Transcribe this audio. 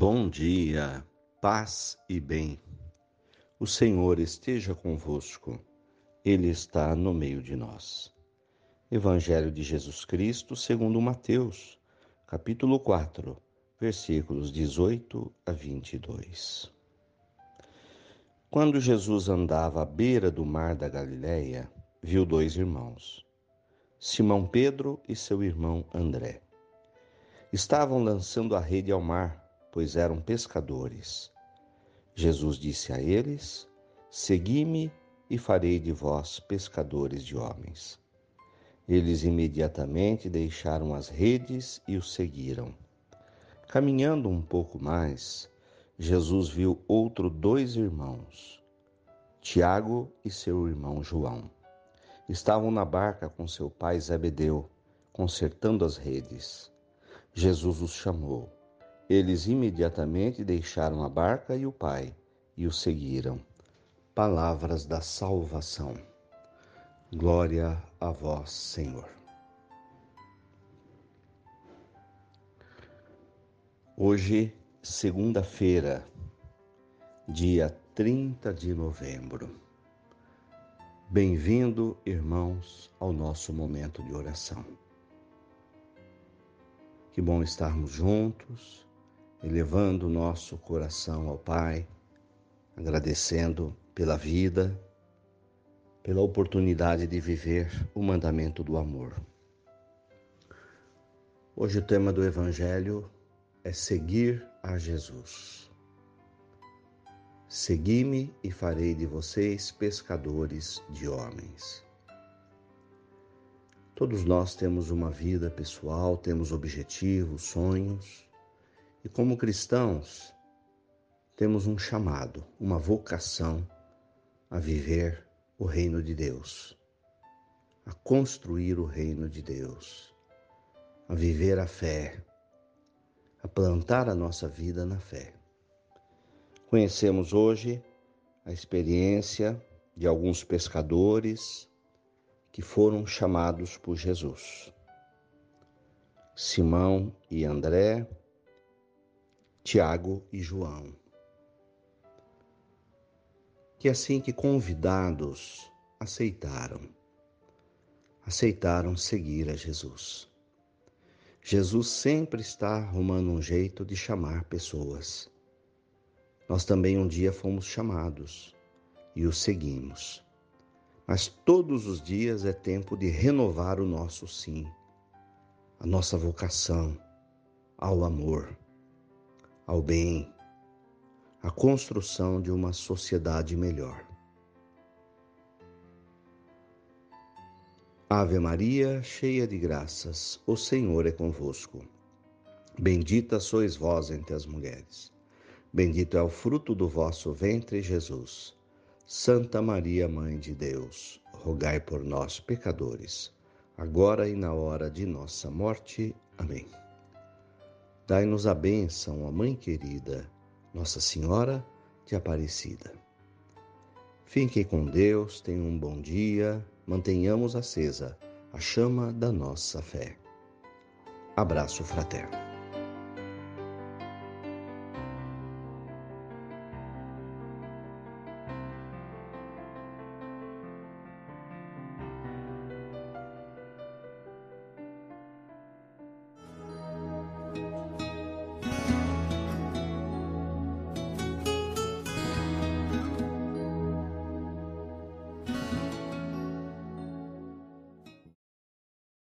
Bom dia, paz e bem. O Senhor esteja convosco, Ele está no meio de nós. Evangelho de Jesus Cristo, segundo Mateus, capítulo 4, versículos 18 a 22. Quando Jesus andava à beira do mar da Galileia, viu dois irmãos, Simão Pedro e seu irmão André. Estavam lançando a rede ao mar pois eram pescadores. Jesus disse a eles: Segui-me e farei de vós pescadores de homens. Eles imediatamente deixaram as redes e o seguiram. Caminhando um pouco mais, Jesus viu outro dois irmãos, Tiago e seu irmão João. Estavam na barca com seu pai Zebedeu, consertando as redes. Jesus os chamou. Eles imediatamente deixaram a barca e o pai e o seguiram. Palavras da salvação. Glória a vós, Senhor. Hoje, segunda-feira, dia 30 de novembro. Bem-vindo, irmãos, ao nosso momento de oração. Que bom estarmos juntos elevando o nosso coração ao Pai, agradecendo pela vida, pela oportunidade de viver o mandamento do amor. Hoje o tema do Evangelho é seguir a Jesus. Segui-me e farei de vocês pescadores de homens. Todos nós temos uma vida pessoal, temos objetivos, sonhos, e como cristãos, temos um chamado, uma vocação a viver o reino de Deus, a construir o reino de Deus, a viver a fé, a plantar a nossa vida na fé. Conhecemos hoje a experiência de alguns pescadores que foram chamados por Jesus. Simão e André, Tiago e João. Que assim que convidados aceitaram, aceitaram seguir a Jesus. Jesus sempre está arrumando um jeito de chamar pessoas. Nós também um dia fomos chamados e o seguimos. Mas todos os dias é tempo de renovar o nosso sim, a nossa vocação ao amor ao bem, à construção de uma sociedade melhor. Ave Maria, cheia de graças, o Senhor é convosco. Bendita sois vós entre as mulheres. Bendito é o fruto do vosso ventre, Jesus. Santa Maria, Mãe de Deus, rogai por nós, pecadores, agora e na hora de nossa morte. Amém. Dai-nos a bênção, ó Mãe querida, Nossa Senhora de Aparecida. Fiquem com Deus, tenham um bom dia, mantenhamos acesa a chama da nossa fé. Abraço fraterno.